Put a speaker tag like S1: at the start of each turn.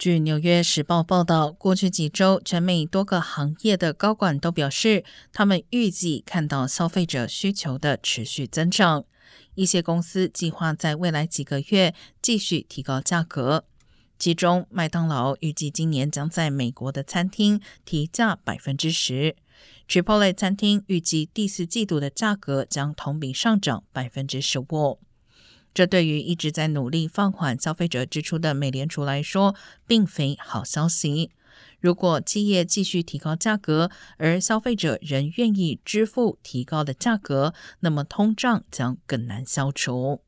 S1: 据《纽约时报》报道，过去几周，全美多个行业的高管都表示，他们预计看到消费者需求的持续增长。一些公司计划在未来几个月继续提高价格。其中，麦当劳预计今年将在美国的餐厅提价百分之十；Chipotle 餐厅预计第四季度的价格将同比上涨百分之十五。这对于一直在努力放缓消费者支出的美联储来说，并非好消息。如果企业继续提高价格，而消费者仍愿意支付提高的价格，那么通胀将更难消除。